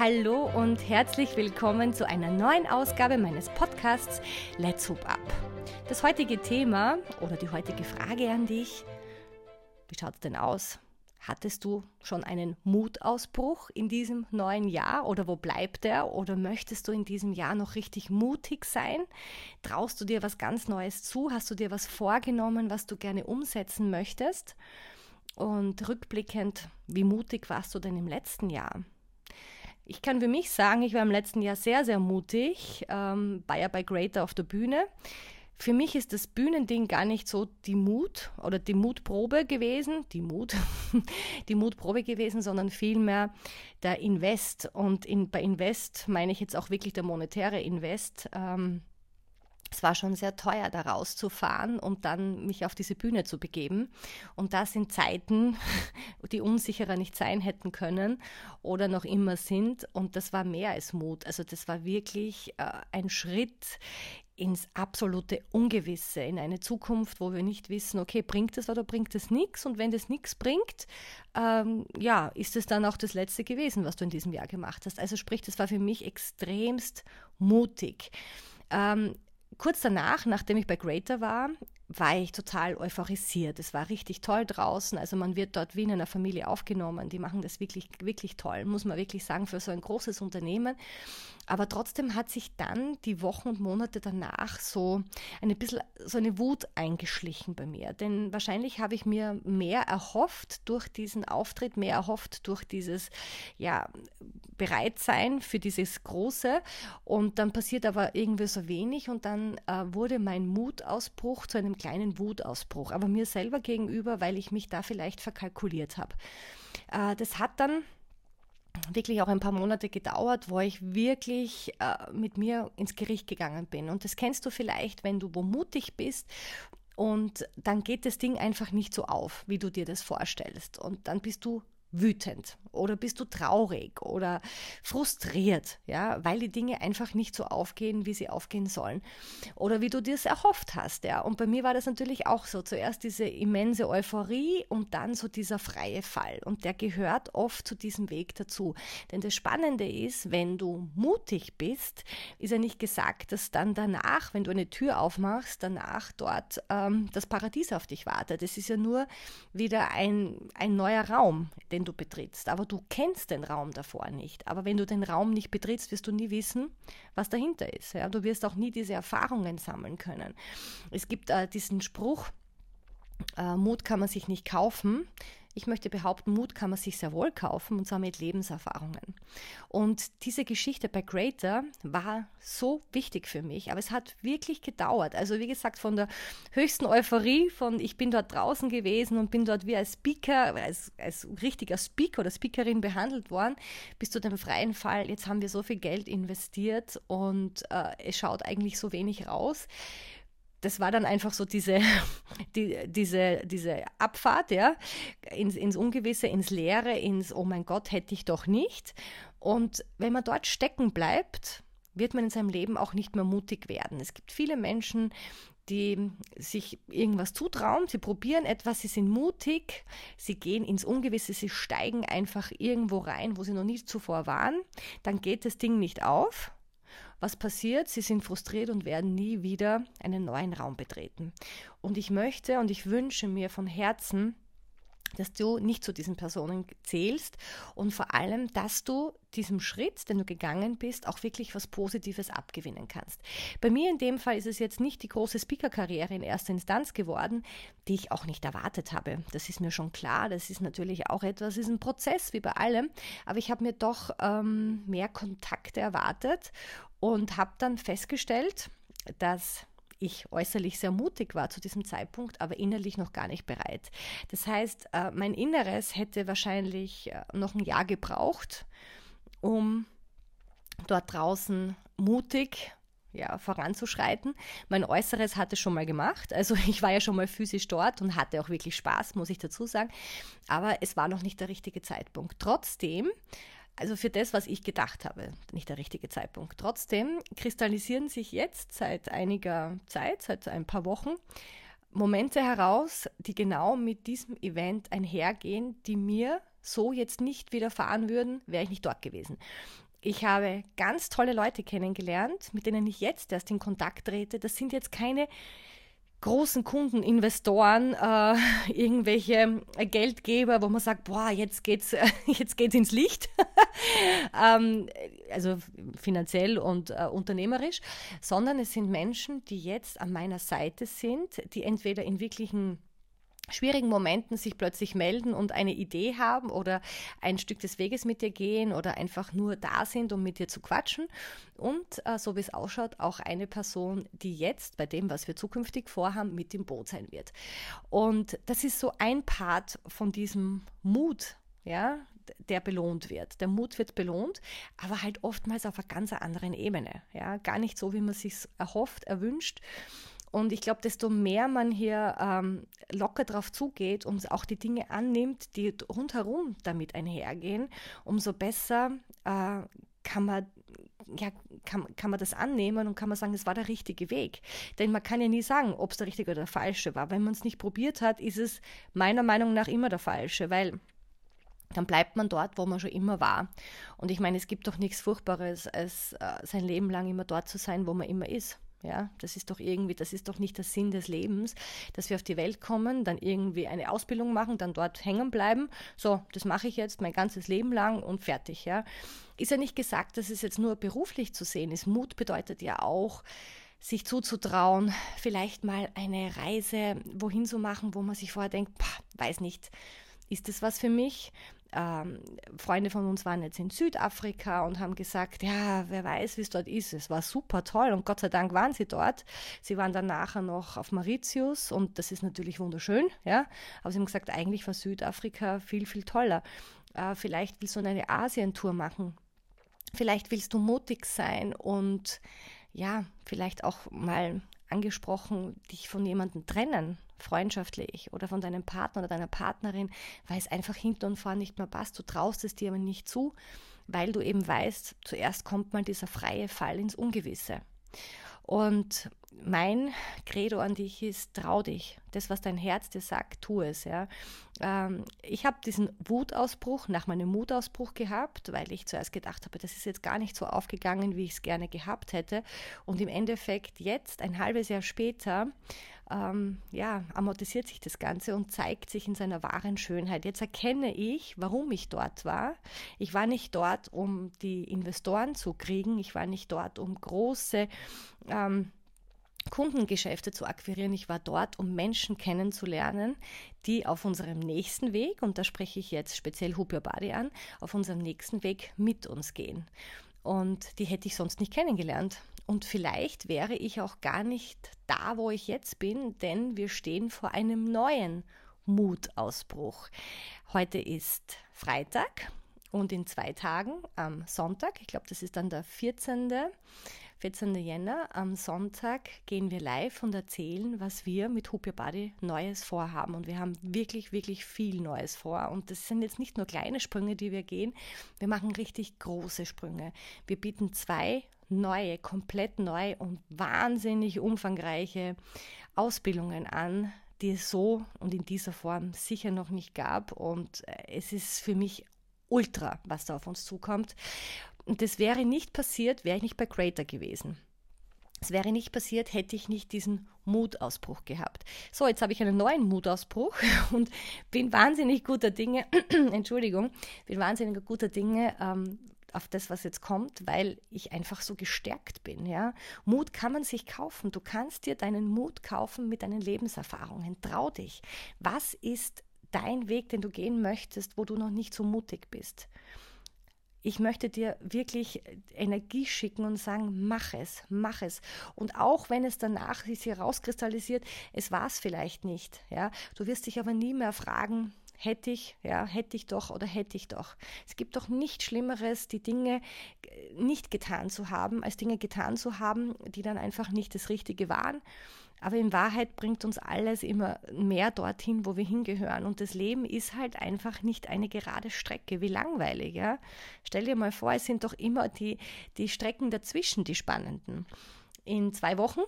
Hallo und herzlich willkommen zu einer neuen Ausgabe meines Podcasts Let's Hoop Up. Das heutige Thema oder die heutige Frage an dich, wie schaut es denn aus? Hattest du schon einen Mutausbruch in diesem neuen Jahr oder wo bleibt er? Oder möchtest du in diesem Jahr noch richtig mutig sein? Traust du dir was ganz Neues zu? Hast du dir was vorgenommen, was du gerne umsetzen möchtest? Und rückblickend, wie mutig warst du denn im letzten Jahr? Ich kann für mich sagen, ich war im letzten Jahr sehr, sehr mutig, ähm, ja bei Greater auf der Bühne. Für mich ist das Bühnending gar nicht so die Mut oder die Mutprobe gewesen, die Mut, die Mutprobe gewesen, sondern vielmehr der Invest. Und in, bei Invest meine ich jetzt auch wirklich der monetäre Invest. Ähm, es war schon sehr teuer, da rauszufahren und dann mich auf diese Bühne zu begeben. Und das in Zeiten, die unsicherer nicht sein hätten können oder noch immer sind. Und das war mehr als Mut. Also das war wirklich äh, ein Schritt ins absolute Ungewisse, in eine Zukunft, wo wir nicht wissen, okay, bringt es oder bringt es nichts? Und wenn das nichts bringt, ähm, ja, ist es dann auch das Letzte gewesen, was du in diesem Jahr gemacht hast. Also sprich, das war für mich extremst mutig. Ähm, kurz danach, nachdem ich bei Greater war, war ich total euphorisiert. Es war richtig toll draußen. Also man wird dort wie in einer Familie aufgenommen. Die machen das wirklich, wirklich toll, muss man wirklich sagen, für so ein großes Unternehmen. Aber trotzdem hat sich dann die Wochen und Monate danach so ein bisschen so eine Wut eingeschlichen bei mir. Denn wahrscheinlich habe ich mir mehr erhofft durch diesen Auftritt, mehr erhofft durch dieses, ja, Bereitsein für dieses Große. Und dann passiert aber irgendwie so wenig und dann äh, wurde mein Mutausbruch zu einem kleinen Wutausbruch, aber mir selber gegenüber, weil ich mich da vielleicht verkalkuliert habe. Äh, das hat dann wirklich auch ein paar Monate gedauert, wo ich wirklich äh, mit mir ins Gericht gegangen bin. Und das kennst du vielleicht, wenn du wo mutig bist und dann geht das Ding einfach nicht so auf, wie du dir das vorstellst. Und dann bist du wütend oder bist du traurig oder frustriert, ja, weil die Dinge einfach nicht so aufgehen, wie sie aufgehen sollen oder wie du dir es erhofft hast, ja. Und bei mir war das natürlich auch so. Zuerst diese immense Euphorie und dann so dieser freie Fall. Und der gehört oft zu diesem Weg dazu. Denn das Spannende ist, wenn du mutig bist, ist ja nicht gesagt, dass dann danach, wenn du eine Tür aufmachst, danach dort ähm, das Paradies auf dich wartet. Es ist ja nur wieder ein, ein neuer Raum, den den du betrittst. Aber du kennst den Raum davor nicht. Aber wenn du den Raum nicht betrittst, wirst du nie wissen, was dahinter ist. Ja? Du wirst auch nie diese Erfahrungen sammeln können. Es gibt äh, diesen Spruch, äh, Mut kann man sich nicht kaufen. Ich möchte behaupten, Mut kann man sich sehr wohl kaufen und zwar mit Lebenserfahrungen. Und diese Geschichte bei Greater war so wichtig für mich, aber es hat wirklich gedauert. Also wie gesagt, von der höchsten Euphorie, von ich bin dort draußen gewesen und bin dort wie als Speaker, als, als richtiger Speaker oder Speakerin behandelt worden, bis zu dem freien Fall, jetzt haben wir so viel Geld investiert und äh, es schaut eigentlich so wenig raus das war dann einfach so diese, die, diese, diese Abfahrt, ja, ins, ins Ungewisse, ins Leere, ins Oh mein Gott, hätte ich doch nicht. Und wenn man dort stecken bleibt, wird man in seinem Leben auch nicht mehr mutig werden. Es gibt viele Menschen, die sich irgendwas zutrauen, sie probieren etwas, sie sind mutig, sie gehen ins Ungewisse, sie steigen einfach irgendwo rein, wo sie noch nie zuvor waren, dann geht das Ding nicht auf was passiert? Sie sind frustriert und werden nie wieder einen neuen Raum betreten. Und ich möchte und ich wünsche mir von Herzen, dass du nicht zu diesen Personen zählst und vor allem, dass du diesem Schritt, den du gegangen bist, auch wirklich was Positives abgewinnen kannst. Bei mir in dem Fall ist es jetzt nicht die große Speaker-Karriere in erster Instanz geworden, die ich auch nicht erwartet habe. Das ist mir schon klar. Das ist natürlich auch etwas, ist ein Prozess wie bei allem. Aber ich habe mir doch ähm, mehr Kontakte erwartet und habe dann festgestellt, dass ich äußerlich sehr mutig war zu diesem Zeitpunkt, aber innerlich noch gar nicht bereit. Das heißt, äh, mein Inneres hätte wahrscheinlich äh, noch ein Jahr gebraucht, um dort draußen mutig ja, voranzuschreiten. Mein Äußeres hatte schon mal gemacht. Also ich war ja schon mal physisch dort und hatte auch wirklich Spaß, muss ich dazu sagen. Aber es war noch nicht der richtige Zeitpunkt. Trotzdem also für das, was ich gedacht habe, nicht der richtige Zeitpunkt. Trotzdem kristallisieren sich jetzt seit einiger Zeit, seit ein paar Wochen, Momente heraus, die genau mit diesem Event einhergehen, die mir so jetzt nicht widerfahren würden, wäre ich nicht dort gewesen. Ich habe ganz tolle Leute kennengelernt, mit denen ich jetzt erst in Kontakt trete. Das sind jetzt keine großen Kunden, Investoren, äh, irgendwelche Geldgeber, wo man sagt, boah, jetzt geht's, jetzt geht's ins Licht, ähm, also finanziell und äh, unternehmerisch, sondern es sind Menschen, die jetzt an meiner Seite sind, die entweder in wirklichen schwierigen Momenten sich plötzlich melden und eine Idee haben oder ein Stück des Weges mit dir gehen oder einfach nur da sind, um mit dir zu quatschen. Und äh, so wie es ausschaut, auch eine Person, die jetzt bei dem, was wir zukünftig vorhaben, mit im Boot sein wird. Und das ist so ein Part von diesem Mut, ja, der belohnt wird. Der Mut wird belohnt, aber halt oftmals auf einer ganz anderen Ebene. Ja, gar nicht so, wie man sich erhofft, erwünscht. Und ich glaube, desto mehr man hier ähm, locker drauf zugeht und auch die Dinge annimmt, die rundherum damit einhergehen, umso besser äh, kann man ja, kann, kann man das annehmen und kann man sagen, es war der richtige Weg. Denn man kann ja nie sagen, ob es der richtige oder der falsche war. Wenn man es nicht probiert hat, ist es meiner Meinung nach immer der falsche, weil dann bleibt man dort, wo man schon immer war. Und ich meine, es gibt doch nichts Furchtbares, als äh, sein Leben lang immer dort zu sein, wo man immer ist. Ja, das ist doch irgendwie, das ist doch nicht der Sinn des Lebens, dass wir auf die Welt kommen, dann irgendwie eine Ausbildung machen, dann dort hängen bleiben. So, das mache ich jetzt mein ganzes Leben lang und fertig, ja. Ist ja nicht gesagt, dass es jetzt nur beruflich zu sehen ist. Mut bedeutet ja auch, sich zuzutrauen, vielleicht mal eine Reise wohin zu machen, wo man sich vorher denkt, pah, weiß nicht, ist das was für mich? Ähm, Freunde von uns waren jetzt in Südafrika und haben gesagt, ja, wer weiß, wie es dort ist. Es war super toll und Gott sei Dank waren sie dort. Sie waren dann nachher noch auf Mauritius und das ist natürlich wunderschön, ja. Aber sie haben gesagt, eigentlich war Südafrika viel, viel toller. Äh, vielleicht willst du eine Asientour machen. Vielleicht willst du mutig sein und ja, vielleicht auch mal angesprochen, dich von jemandem trennen freundschaftlich oder von deinem Partner oder deiner Partnerin, weil es einfach hinten und vorne nicht mehr passt. Du traust es dir aber nicht zu, weil du eben weißt, zuerst kommt mal dieser freie Fall ins Ungewisse. Und mein Credo an dich ist, trau dich. Das, was dein Herz dir sagt, tu es. Ja. Ähm, ich habe diesen Wutausbruch nach meinem Mutausbruch gehabt, weil ich zuerst gedacht habe, das ist jetzt gar nicht so aufgegangen, wie ich es gerne gehabt hätte. Und im Endeffekt jetzt, ein halbes Jahr später, ähm, ja, amortisiert sich das Ganze und zeigt sich in seiner wahren Schönheit. Jetzt erkenne ich, warum ich dort war. Ich war nicht dort, um die Investoren zu kriegen. Ich war nicht dort, um große ähm, Kundengeschäfte zu akquirieren. Ich war dort, um Menschen kennenzulernen, die auf unserem nächsten Weg, und da spreche ich jetzt speziell Hoop Your Body an, auf unserem nächsten Weg mit uns gehen. Und die hätte ich sonst nicht kennengelernt. Und vielleicht wäre ich auch gar nicht da, wo ich jetzt bin, denn wir stehen vor einem neuen Mutausbruch. Heute ist Freitag und in zwei Tagen am Sonntag, ich glaube, das ist dann der 14. 14. Jänner, am Sonntag gehen wir live und erzählen, was wir mit Hoop Your Body Neues vorhaben. Und wir haben wirklich, wirklich viel Neues vor. Und das sind jetzt nicht nur kleine Sprünge, die wir gehen, wir machen richtig große Sprünge. Wir bieten zwei neue, komplett neu und wahnsinnig umfangreiche Ausbildungen an, die es so und in dieser Form sicher noch nicht gab. Und äh, es ist für mich ultra, was da auf uns zukommt. Und das wäre nicht passiert, wäre ich nicht bei Creator gewesen. Es wäre nicht passiert, hätte ich nicht diesen Mutausbruch gehabt. So, jetzt habe ich einen neuen Mutausbruch und bin wahnsinnig guter Dinge, Entschuldigung, bin wahnsinnig guter Dinge, ähm, auf das, was jetzt kommt, weil ich einfach so gestärkt bin. Ja? Mut kann man sich kaufen. Du kannst dir deinen Mut kaufen mit deinen Lebenserfahrungen. Trau dich. Was ist dein Weg, den du gehen möchtest, wo du noch nicht so mutig bist? Ich möchte dir wirklich Energie schicken und sagen, mach es, mach es. Und auch wenn es danach sich herauskristallisiert, es war es vielleicht nicht. Ja? Du wirst dich aber nie mehr fragen, hätte ich, ja, hätte ich doch oder hätte ich doch. Es gibt doch nichts Schlimmeres, die Dinge äh, nicht getan zu haben, als Dinge getan zu haben, die dann einfach nicht das Richtige waren. Aber in Wahrheit bringt uns alles immer mehr dorthin, wo wir hingehören. Und das Leben ist halt einfach nicht eine gerade Strecke. Wie langweilig, ja? Stell dir mal vor, es sind doch immer die, die Strecken dazwischen die spannenden. In zwei Wochen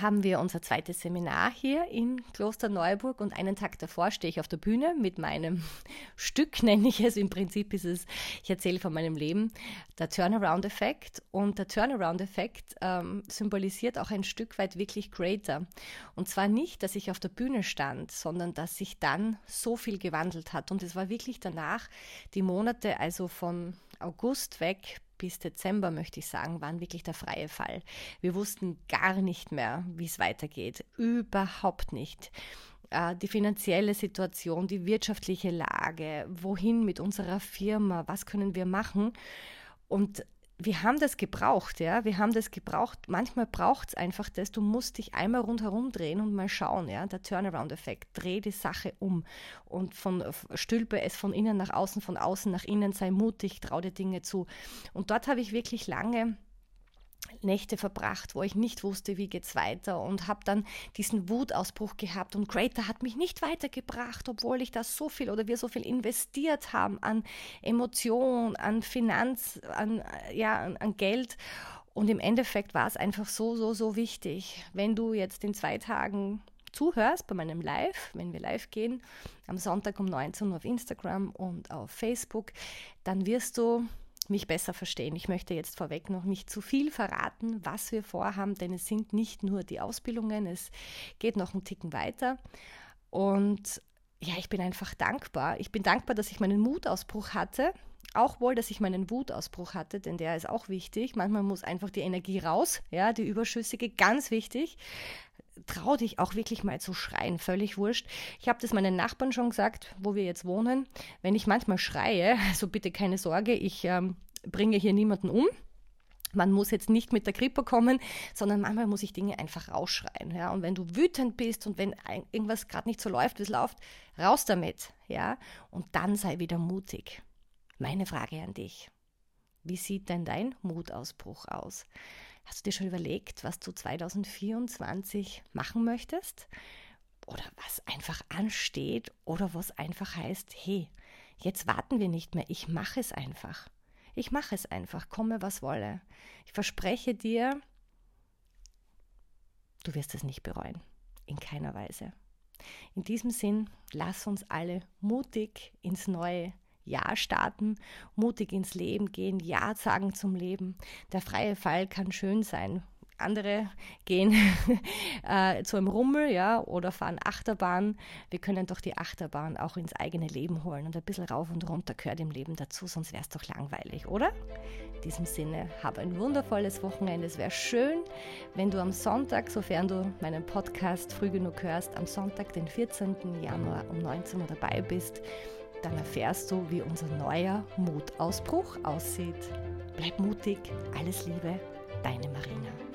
haben wir unser zweites Seminar hier in Klosterneuburg und einen Tag davor stehe ich auf der Bühne mit meinem Stück, nenne ich es. Im Prinzip ist es, ich erzähle von meinem Leben, der Turnaround-Effekt. Und der Turnaround-Effekt ähm, symbolisiert auch ein Stück weit wirklich Greater. Und zwar nicht, dass ich auf der Bühne stand, sondern dass sich dann so viel gewandelt hat. Und es war wirklich danach, die Monate, also von August weg bis Dezember, möchte ich sagen, waren wirklich der freie Fall. Wir wussten gar nicht mehr, wie es weitergeht. Überhaupt nicht. Äh, die finanzielle Situation, die wirtschaftliche Lage, wohin mit unserer Firma, was können wir machen. Und wir haben das gebraucht, ja, wir haben das gebraucht. Manchmal braucht es einfach das, du musst dich einmal rundherum drehen und mal schauen, ja, der Turnaround-Effekt, dreh die Sache um. Und von, stülpe es von innen nach außen, von außen nach innen, sei mutig, trau dir Dinge zu. Und dort habe ich wirklich lange Nächte verbracht, wo ich nicht wusste, wie geht's weiter und habe dann diesen Wutausbruch gehabt und Greater hat mich nicht weitergebracht, obwohl ich da so viel oder wir so viel investiert haben an Emotion, an Finanz, an ja, an, an Geld. Und im Endeffekt war es einfach so so so wichtig, wenn du jetzt in zwei Tagen zuhörst bei meinem Live, wenn wir live gehen, am Sonntag um 19 Uhr auf Instagram und auf Facebook, dann wirst du mich besser verstehen. Ich möchte jetzt vorweg noch nicht zu viel verraten, was wir vorhaben, denn es sind nicht nur die Ausbildungen, es geht noch einen Ticken weiter. Und ja, ich bin einfach dankbar. Ich bin dankbar, dass ich meinen Mutausbruch hatte. Auch wohl, dass ich meinen Wutausbruch hatte, denn der ist auch wichtig. Manchmal muss einfach die Energie raus, ja, die überschüssige, ganz wichtig. Trau dich auch wirklich mal zu schreien, völlig wurscht. Ich habe das meinen Nachbarn schon gesagt, wo wir jetzt wohnen. Wenn ich manchmal schreie, also bitte keine Sorge, ich ähm, bringe hier niemanden um. Man muss jetzt nicht mit der Krippe kommen, sondern manchmal muss ich Dinge einfach rausschreien. Ja? Und wenn du wütend bist und wenn irgendwas gerade nicht so läuft, wie es läuft, raus damit. Ja? Und dann sei wieder mutig. Meine Frage an dich. Wie sieht denn dein Mutausbruch aus? Hast du dir schon überlegt, was du 2024 machen möchtest? Oder was einfach ansteht? Oder was einfach heißt, hey, jetzt warten wir nicht mehr, ich mache es einfach. Ich mache es einfach, komme was wolle. Ich verspreche dir, du wirst es nicht bereuen. In keiner Weise. In diesem Sinn, lass uns alle mutig ins neue ja starten, mutig ins Leben gehen, Ja sagen zum Leben. Der freie Fall kann schön sein. Andere gehen äh, zu einem Rummel, ja, oder fahren Achterbahn. Wir können doch die Achterbahn auch ins eigene Leben holen und ein bisschen rauf und runter gehört im Leben dazu, sonst wäre es doch langweilig, oder? In diesem Sinne, habe ein wundervolles Wochenende. Es wäre schön, wenn du am Sonntag, sofern du meinen Podcast früh genug hörst, am Sonntag, den 14. Januar um 19 Uhr dabei bist dann erfährst du, wie unser neuer Mutausbruch aussieht. Bleib mutig, alles Liebe, deine Marina.